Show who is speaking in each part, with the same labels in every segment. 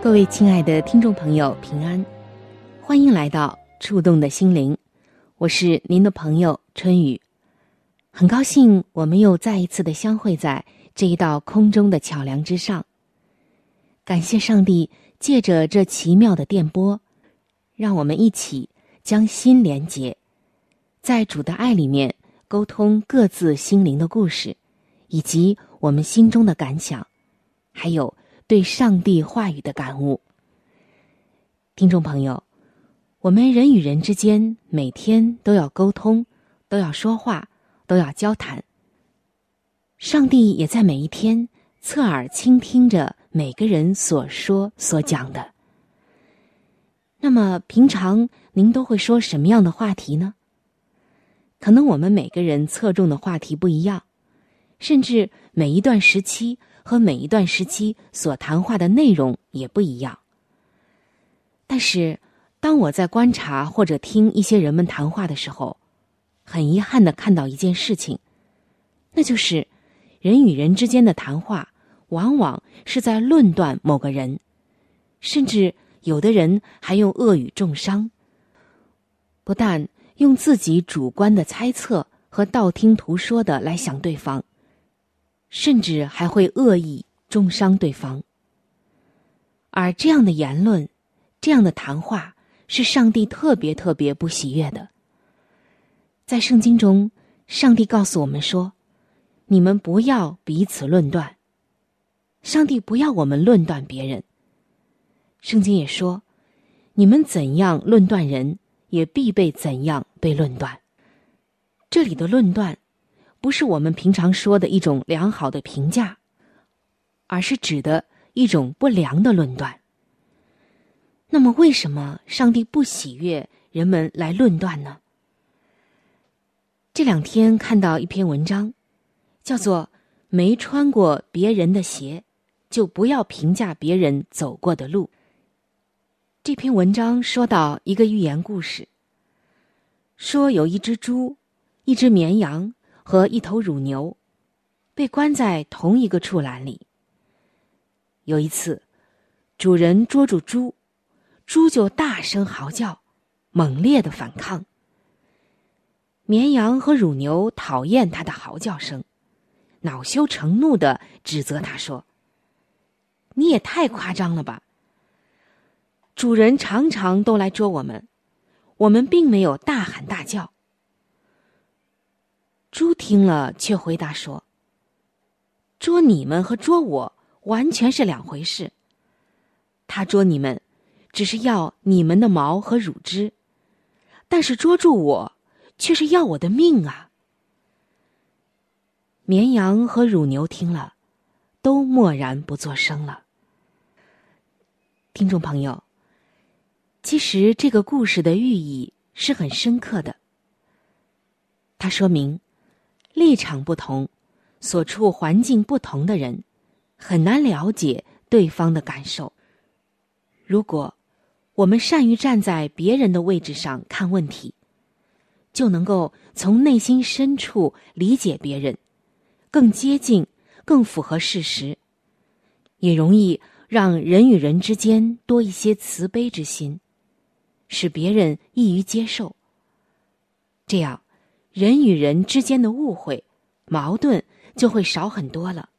Speaker 1: 各位亲爱的听众朋友，平安，欢迎来到《触动的心灵》。我是您的朋友春雨，很高兴我们又再一次的相会在这一道空中的桥梁之上。感谢上帝借着这奇妙的电波，让我们一起将心连结，在主的爱里面沟通各自心灵的故事，以及我们心中的感想，还有对上帝话语的感悟。听众朋友。我们人与人之间每天都要沟通，都要说话，都要交谈。上帝也在每一天侧耳倾听着每个人所说所讲的。那么，平常您都会说什么样的话题呢？可能我们每个人侧重的话题不一样，甚至每一段时期和每一段时期所谈话的内容也不一样。但是。当我在观察或者听一些人们谈话的时候，很遗憾的看到一件事情，那就是人与人之间的谈话往往是在论断某个人，甚至有的人还用恶语重伤。不但用自己主观的猜测和道听途说的来想对方，甚至还会恶意重伤对方。而这样的言论，这样的谈话。是上帝特别特别不喜悦的。在圣经中，上帝告诉我们说：“你们不要彼此论断。”上帝不要我们论断别人。圣经也说：“你们怎样论断人，也必被怎样被论断。”这里的论断，不是我们平常说的一种良好的评价，而是指的一种不良的论断。那么，为什么上帝不喜悦人们来论断呢？这两天看到一篇文章，叫做“没穿过别人的鞋，就不要评价别人走过的路”。这篇文章说到一个寓言故事，说有一只猪、一只绵羊和一头乳牛，被关在同一个畜栏里。有一次，主人捉住猪。猪就大声嚎叫，猛烈的反抗。绵羊和乳牛讨厌它的嚎叫声，恼羞成怒的指责他说：“你也太夸张了吧！主人常常都来捉我们，我们并没有大喊大叫。”猪听了却回答说：“捉你们和捉我完全是两回事。他捉你们。”只是要你们的毛和乳汁，但是捉住我，却是要我的命啊！绵羊和乳牛听了，都默然不作声了。听众朋友，其实这个故事的寓意是很深刻的。它说明，立场不同、所处环境不同的人，很难了解对方的感受。如果我们善于站在别人的位置上看问题，就能够从内心深处理解别人，更接近、更符合事实，也容易让人与人之间多一些慈悲之心，使别人易于接受。这样，人与人之间的误会、矛盾就会少很多了。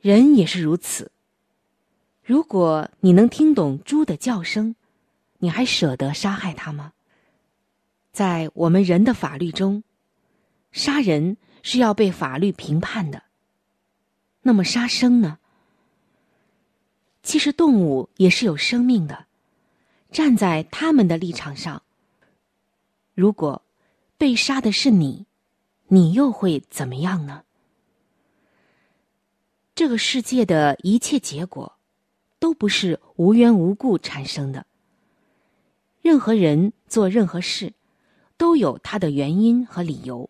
Speaker 1: 人也是如此。如果你能听懂猪的叫声，你还舍得杀害它吗？在我们人的法律中，杀人是要被法律评判的。那么杀生呢？其实动物也是有生命的。站在他们的立场上，如果被杀的是你，你又会怎么样呢？这个世界的一切结果，都不是无缘无故产生的。任何人做任何事，都有他的原因和理由。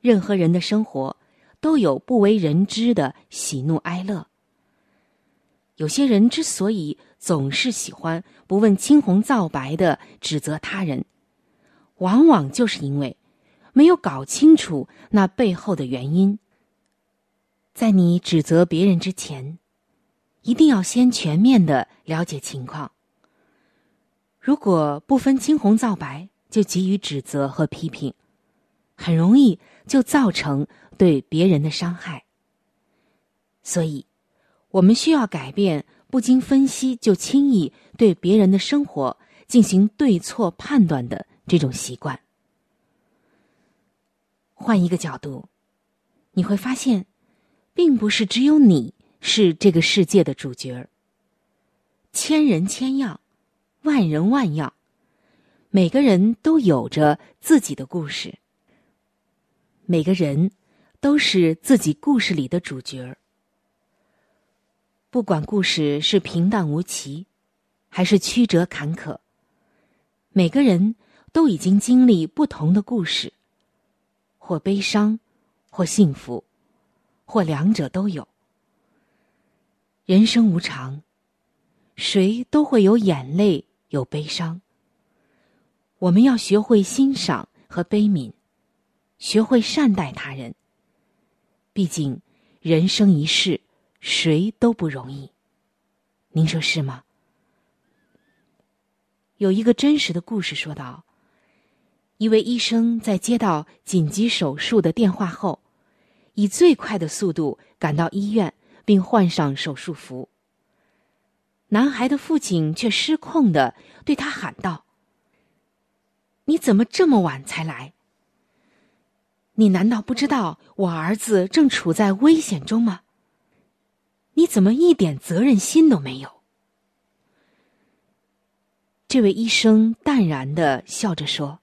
Speaker 1: 任何人的生活。都有不为人知的喜怒哀乐。有些人之所以总是喜欢不问青红皂白的指责他人，往往就是因为没有搞清楚那背后的原因。在你指责别人之前，一定要先全面的了解情况。如果不分青红皂白就急于指责和批评，很容易就造成。对别人的伤害，所以，我们需要改变不经分析就轻易对别人的生活进行对错判断的这种习惯。换一个角度，你会发现，并不是只有你是这个世界的主角儿。千人千样，万人万样，每个人都有着自己的故事。每个人。都是自己故事里的主角儿。不管故事是平淡无奇，还是曲折坎坷，每个人都已经经历不同的故事，或悲伤，或幸福，或两者都有。人生无常，谁都会有眼泪，有悲伤。我们要学会欣赏和悲悯，学会善待他人。毕竟，人生一世，谁都不容易。您说是吗？有一个真实的故事说道：一位医生在接到紧急手术的电话后，以最快的速度赶到医院，并换上手术服。男孩的父亲却失控的对他喊道：“你怎么这么晚才来？”你难道不知道我儿子正处在危险中吗？你怎么一点责任心都没有？这位医生淡然的笑着说：“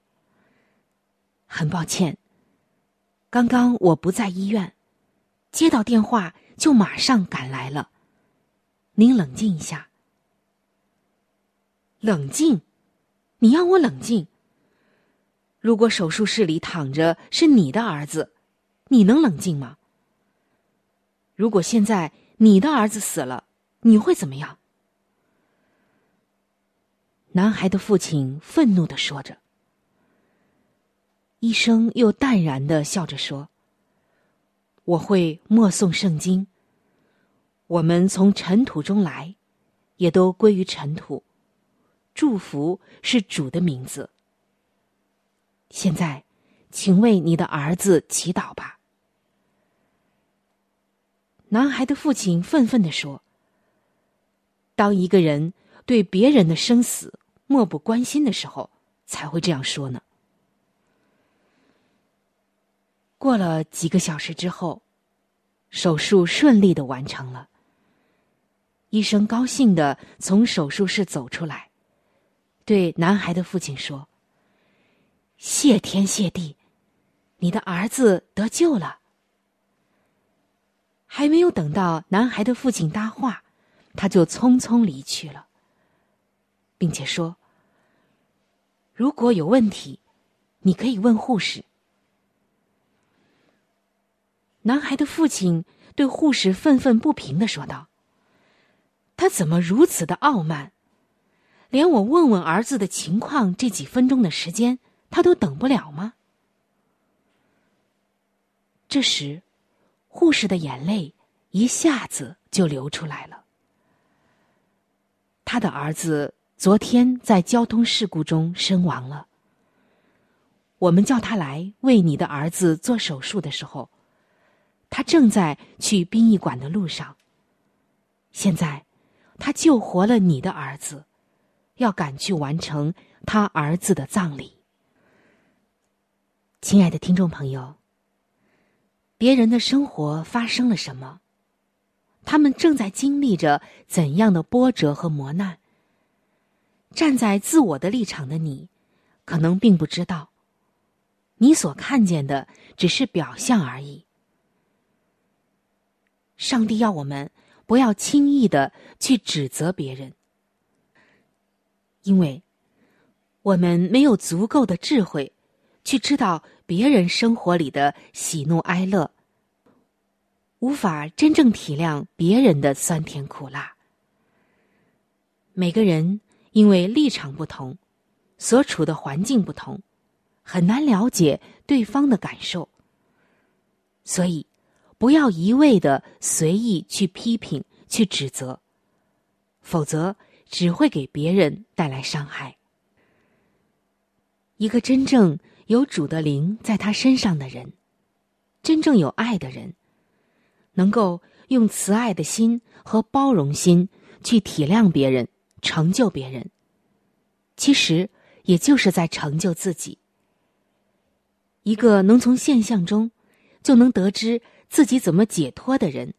Speaker 1: 很抱歉，刚刚我不在医院，接到电话就马上赶来了。您冷静一下，冷静，你要我冷静。”如果手术室里躺着是你的儿子，你能冷静吗？如果现在你的儿子死了，你会怎么样？男孩的父亲愤怒的说着。医生又淡然的笑着说：“我会默诵圣经。我们从尘土中来，也都归于尘土。祝福是主的名字。”现在，请为你的儿子祈祷吧。男孩的父亲愤愤的说：“当一个人对别人的生死漠不关心的时候，才会这样说呢。”过了几个小时之后，手术顺利的完成了。医生高兴的从手术室走出来，对男孩的父亲说。谢天谢地，你的儿子得救了。还没有等到男孩的父亲搭话，他就匆匆离去了，并且说：“如果有问题，你可以问护士。”男孩的父亲对护士愤愤不平的说道：“他怎么如此的傲慢？连我问问儿子的情况这几分钟的时间。”他都等不了吗？这时，护士的眼泪一下子就流出来了。他的儿子昨天在交通事故中身亡了。我们叫他来为你的儿子做手术的时候，他正在去殡仪馆的路上。现在，他救活了你的儿子，要赶去完成他儿子的葬礼。亲爱的听众朋友，别人的生活发生了什么？他们正在经历着怎样的波折和磨难？站在自我的立场的你，可能并不知道，你所看见的只是表象而已。上帝要我们不要轻易的去指责别人，因为我们没有足够的智慧去知道别人生活里的喜怒哀乐，无法真正体谅别人的酸甜苦辣。每个人因为立场不同，所处的环境不同，很难了解对方的感受，所以。不要一味的随意去批评、去指责，否则只会给别人带来伤害。一个真正有主的灵在他身上的人，真正有爱的人，能够用慈爱的心和包容心去体谅别人、成就别人，其实也就是在成就自己。一个能从现象中就能得知。自己怎么解脱的人，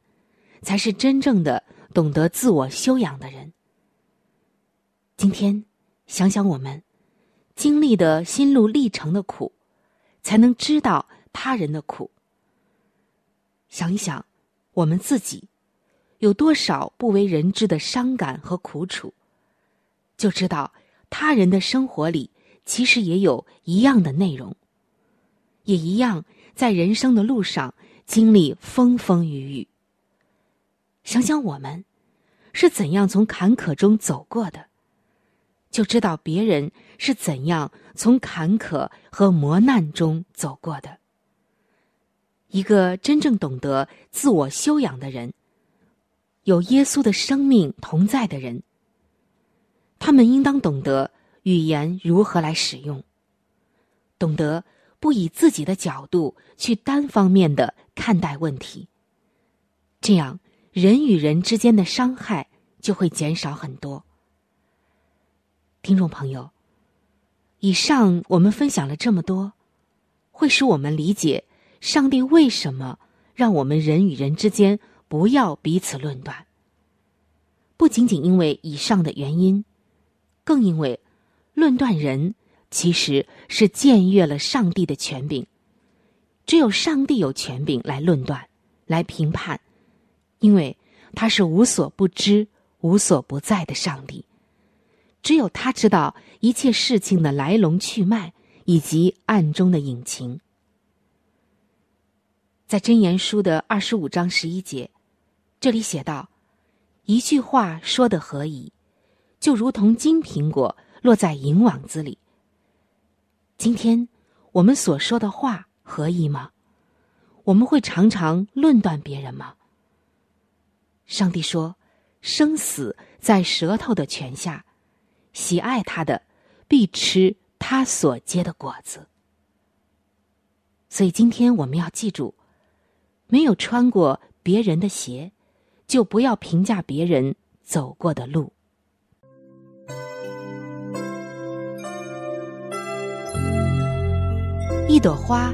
Speaker 1: 才是真正的懂得自我修养的人。今天想想我们经历的心路历程的苦，才能知道他人的苦。想一想，我们自己有多少不为人知的伤感和苦楚，就知道他人的生活里其实也有一样的内容，也一样在人生的路上。经历风风雨雨，想想我们是怎样从坎坷中走过的，就知道别人是怎样从坎坷和磨难中走过的。一个真正懂得自我修养的人，有耶稣的生命同在的人，他们应当懂得语言如何来使用，懂得。不以自己的角度去单方面的看待问题，这样人与人之间的伤害就会减少很多。听众朋友，以上我们分享了这么多，会使我们理解上帝为什么让我们人与人之间不要彼此论断。不仅仅因为以上的原因，更因为论断人。其实是僭越了上帝的权柄，只有上帝有权柄来论断、来评判，因为他是无所不知、无所不在的上帝，只有他知道一切事情的来龙去脉以及暗中的隐情。在箴言书的二十五章十一节，这里写道：“一句话说的何以，就如同金苹果落在银网子里。”今天我们所说的话合宜吗？我们会常常论断别人吗？上帝说：“生死在舌头的泉下，喜爱他的必吃他所结的果子。”所以今天我们要记住：没有穿过别人的鞋，就不要评价别人走过的路。一朵花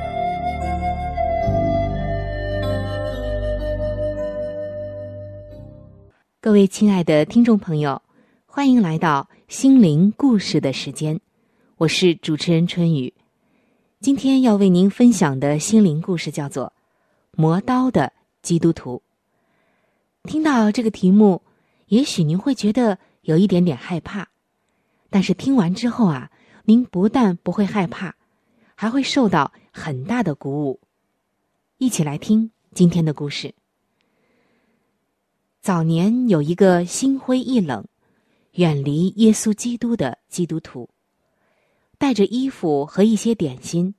Speaker 1: 各位亲爱的听众朋友，欢迎来到心灵故事的时间，我是主持人春雨。今天要为您分享的心灵故事叫做《磨刀的基督徒》。听到这个题目，也许您会觉得有一点点害怕，但是听完之后啊，您不但不会害怕，还会受到很大的鼓舞。一起来听今天的故事。早年有一个心灰意冷、远离耶稣基督的基督徒，带着衣服和一些点心，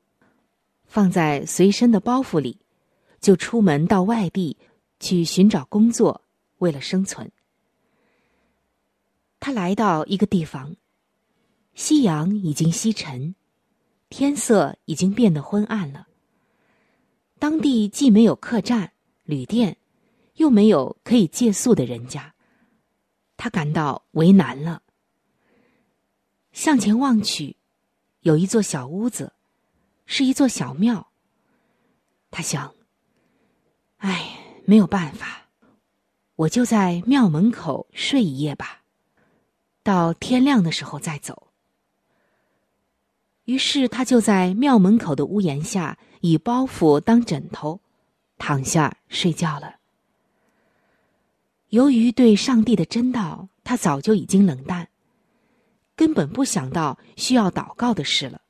Speaker 1: 放在随身的包袱里，就出门到外地去寻找工作，为了生存。他来到一个地方，夕阳已经西沉，天色已经变得昏暗了。当地既没有客栈、旅店。又没有可以借宿的人家，他感到为难了。向前望去，有一座小屋子，是一座小庙。他想：“哎，没有办法，我就在庙门口睡一夜吧，到天亮的时候再走。”于是他就在庙门口的屋檐下，以包袱当枕头，躺下睡觉了。由于对上帝的真道，他早就已经冷淡，根本不想到需要祷告的事了。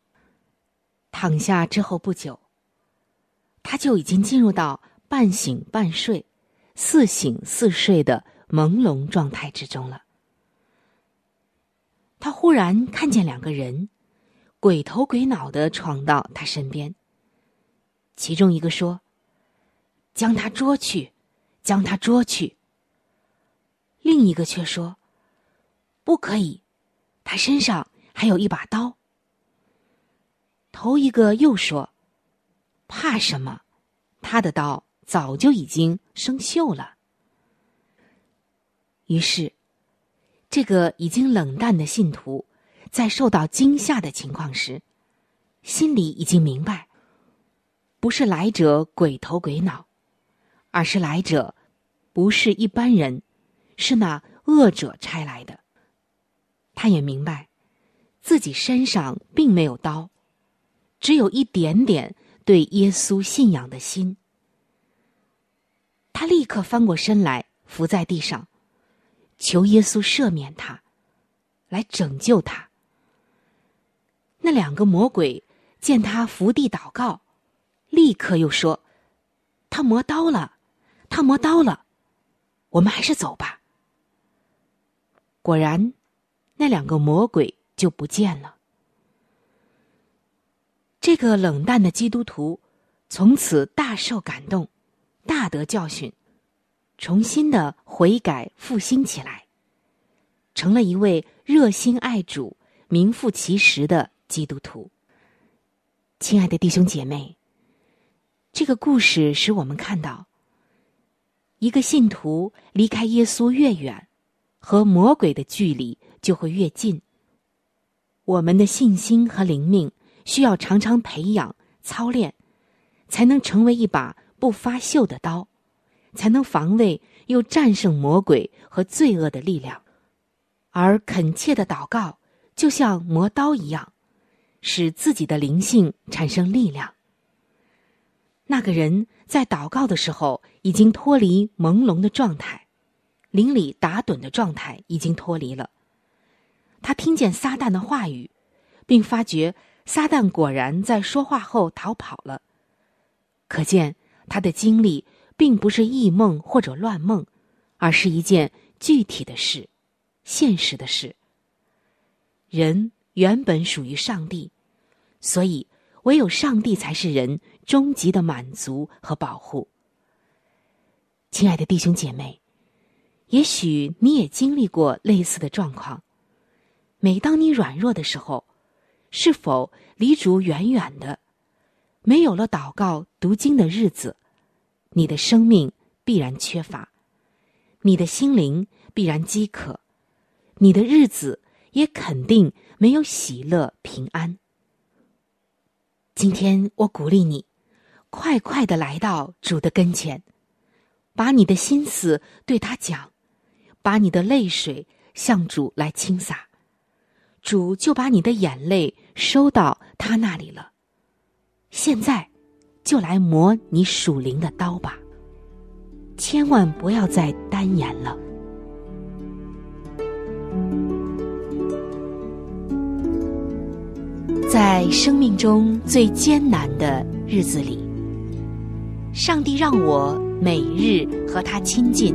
Speaker 1: 躺下之后不久，他就已经进入到半醒半睡、似醒似睡的朦胧状态之中了。他忽然看见两个人，鬼头鬼脑的闯到他身边。其中一个说：“将他捉去，将他捉去。”另一个却说：“不可以，他身上还有一把刀。”头一个又说：“怕什么？他的刀早就已经生锈了。”于是，这个已经冷淡的信徒，在受到惊吓的情况时，心里已经明白，不是来者鬼头鬼脑，而是来者不是一般人。是那恶者差来的。他也明白，自己身上并没有刀，只有一点点对耶稣信仰的心。他立刻翻过身来，伏在地上，求耶稣赦免他，来拯救他。那两个魔鬼见他伏地祷告，立刻又说：“他磨刀了，他磨刀了，我们还是走吧。”果然，那两个魔鬼就不见了。这个冷淡的基督徒从此大受感动，大得教训，重新的悔改复兴起来，成了一位热心爱主、名副其实的基督徒。亲爱的弟兄姐妹，这个故事使我们看到，一个信徒离开耶稣越远。和魔鬼的距离就会越近。我们的信心和灵命需要常常培养、操练，才能成为一把不发锈的刀，才能防卫又战胜魔鬼和罪恶的力量。而恳切的祷告就像磨刀一样，使自己的灵性产生力量。那个人在祷告的时候已经脱离朦胧的状态。林里打盹的状态已经脱离了。他听见撒旦的话语，并发觉撒旦果然在说话后逃跑了。可见他的经历并不是异梦或者乱梦，而是一件具体的事，现实的事。人原本属于上帝，所以唯有上帝才是人终极的满足和保护。亲爱的弟兄姐妹。也许你也经历过类似的状况。每当你软弱的时候，是否离主远远的，没有了祷告、读经的日子，你的生命必然缺乏，你的心灵必然饥渴，你的日子也肯定没有喜乐平安。今天我鼓励你，快快的来到主的跟前，把你的心思对他讲。把你的泪水向主来倾洒，主就把你的眼泪收到他那里了。现在，就来磨你属灵的刀吧，千万不要再单言了。在生命中最艰难的日子里，上帝让我每日和他亲近。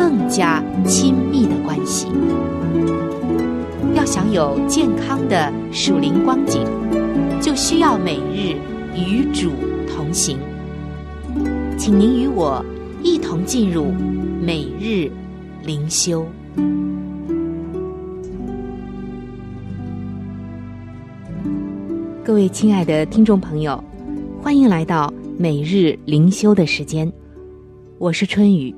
Speaker 1: 更加亲密的关系。要想有健康的属灵光景，就需要每日与主同行。请您与我一同进入每日灵修。各位亲爱的听众朋友，欢迎来到每日灵修的时间，我是春雨。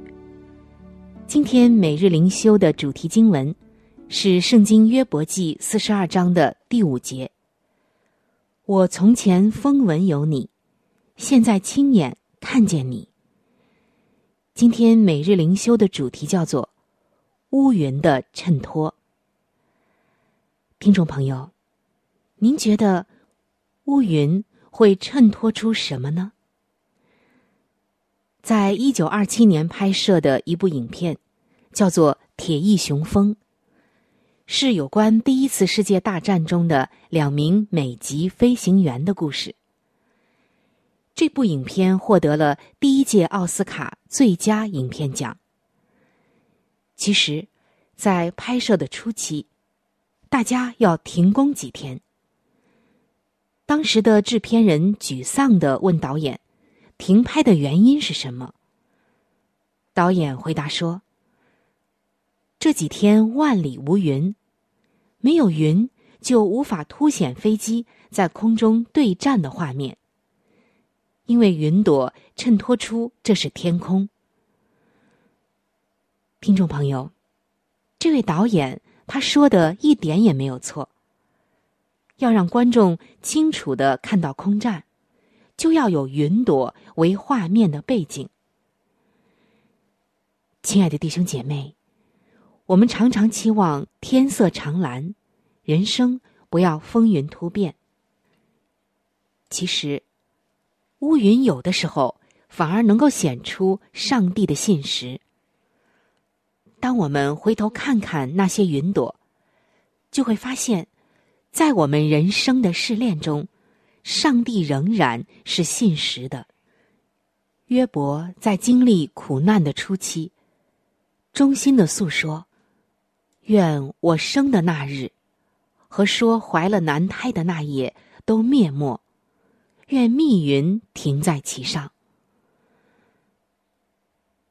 Speaker 1: 今天每日灵修的主题经文是《圣经约伯记》四十二章的第五节。我从前风闻有你，现在亲眼看见你。今天每日灵修的主题叫做“乌云的衬托”。听众朋友，您觉得？乌云会衬托出什么呢？在一九二七年拍摄的一部影片，叫做《铁翼雄风》，是有关第一次世界大战中的两名美籍飞行员的故事。这部影片获得了第一届奥斯卡最佳影片奖。其实，在拍摄的初期，大家要停工几天。当时的制片人沮丧的问导演：“停拍的原因是什么？”导演回答说：“这几天万里无云，没有云就无法凸显飞机在空中对战的画面，因为云朵衬托出这是天空。”听众朋友，这位导演他说的一点也没有错。要让观众清楚的看到空战，就要有云朵为画面的背景。亲爱的弟兄姐妹，我们常常期望天色常蓝，人生不要风云突变。其实，乌云有的时候反而能够显出上帝的信实。当我们回头看看那些云朵，就会发现。在我们人生的试炼中，上帝仍然是信实的。约伯在经历苦难的初期，衷心的诉说：“愿我生的那日，和说怀了男胎的那夜都灭没；愿密云停在其上。”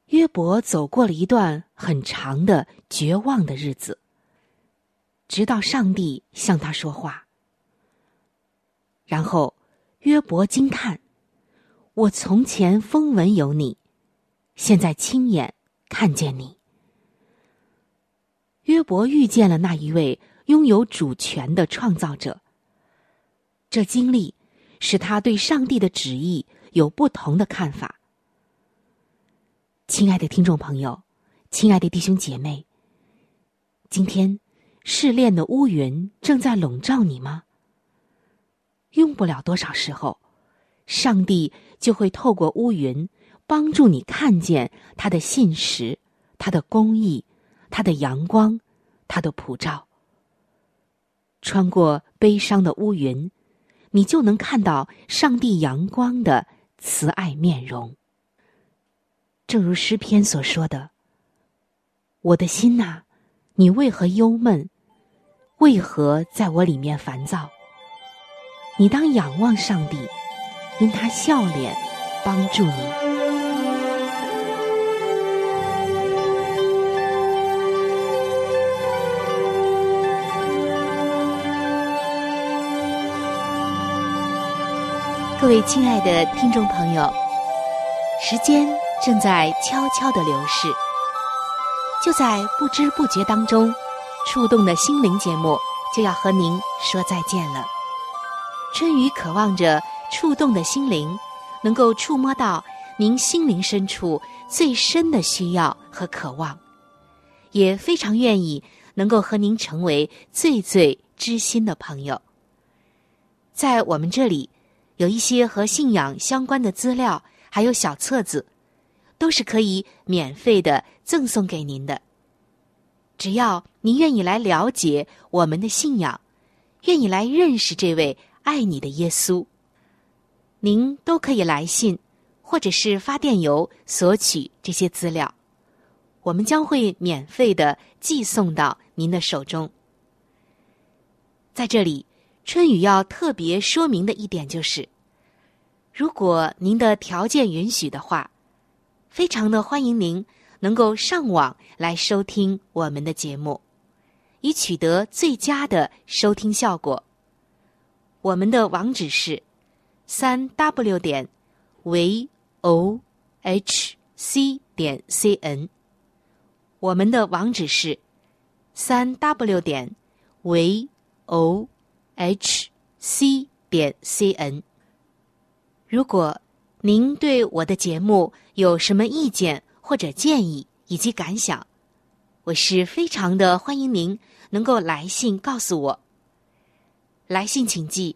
Speaker 1: 约伯走过了一段很长的绝望的日子。直到上帝向他说话，然后约伯惊叹：“我从前风闻有你，现在亲眼看见你。”约伯遇见了那一位拥有主权的创造者。这经历使他对上帝的旨意有不同的看法。亲爱的听众朋友，亲爱的弟兄姐妹，今天。试炼的乌云正在笼罩你吗？用不了多少时候，上帝就会透过乌云帮助你看见他的信实、他的公义、他的阳光、他的普照。穿过悲伤的乌云，你就能看到上帝阳光的慈爱面容。正如诗篇所说的：“我的心呐，你为何忧闷？”为何在我里面烦躁？你当仰望上帝，因他笑脸帮助你。各位亲爱的听众朋友，时间正在悄悄的流逝，就在不知不觉当中。触动的心灵节目就要和您说再见了。春雨渴望着触动的心灵能够触摸到您心灵深处最深的需要和渴望，也非常愿意能够和您成为最最知心的朋友。在我们这里，有一些和信仰相关的资料，还有小册子，都是可以免费的赠送给您的。只要您愿意来了解我们的信仰，愿意来认识这位爱你的耶稣，您都可以来信，或者是发电邮索取这些资料，我们将会免费的寄送到您的手中。在这里。春雨要特别说明的一点就是，如果您的条件允许的话，非常的欢迎您能够上网来收听我们的节目，以取得最佳的收听效果。我们的网址是三 w 点 v o h c 点 c n。我们的网址是三 w 点 v o。h c 点 c n。如果您对我的节目有什么意见或者建议以及感想，我是非常的欢迎您能够来信告诉我。来信请寄：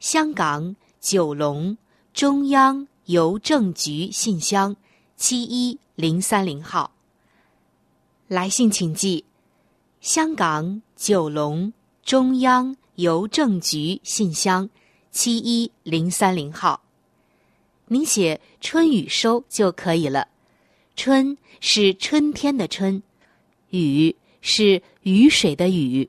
Speaker 1: 香港九龙中央邮政局信箱七一零三零号。来信请寄：香港九龙中央。邮政局信箱七一零三零号，您写“春雨收”就可以了。春是春天的春，雨是雨水的雨。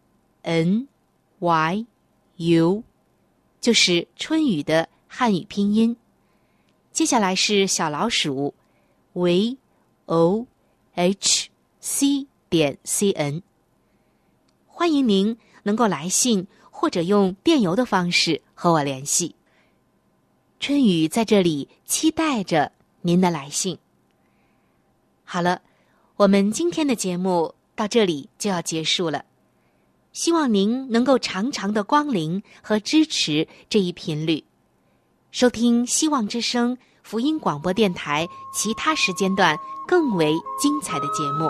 Speaker 1: n y u，就是春雨的汉语拼音。接下来是小老鼠，v o h c 点 c n。欢迎您能够来信或者用电邮的方式和我联系。春雨在这里期待着您的来信。好了，我们今天的节目到这里就要结束了。希望您能够常常的光临和支持这一频率，收听希望之声福音广播电台其他时间段更为精彩的节目。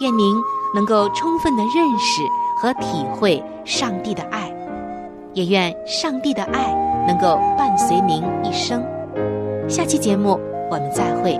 Speaker 1: 愿您。能够充分的认识和体会上帝的爱，也愿上帝的爱能够伴随您一生。下期节目我们再会。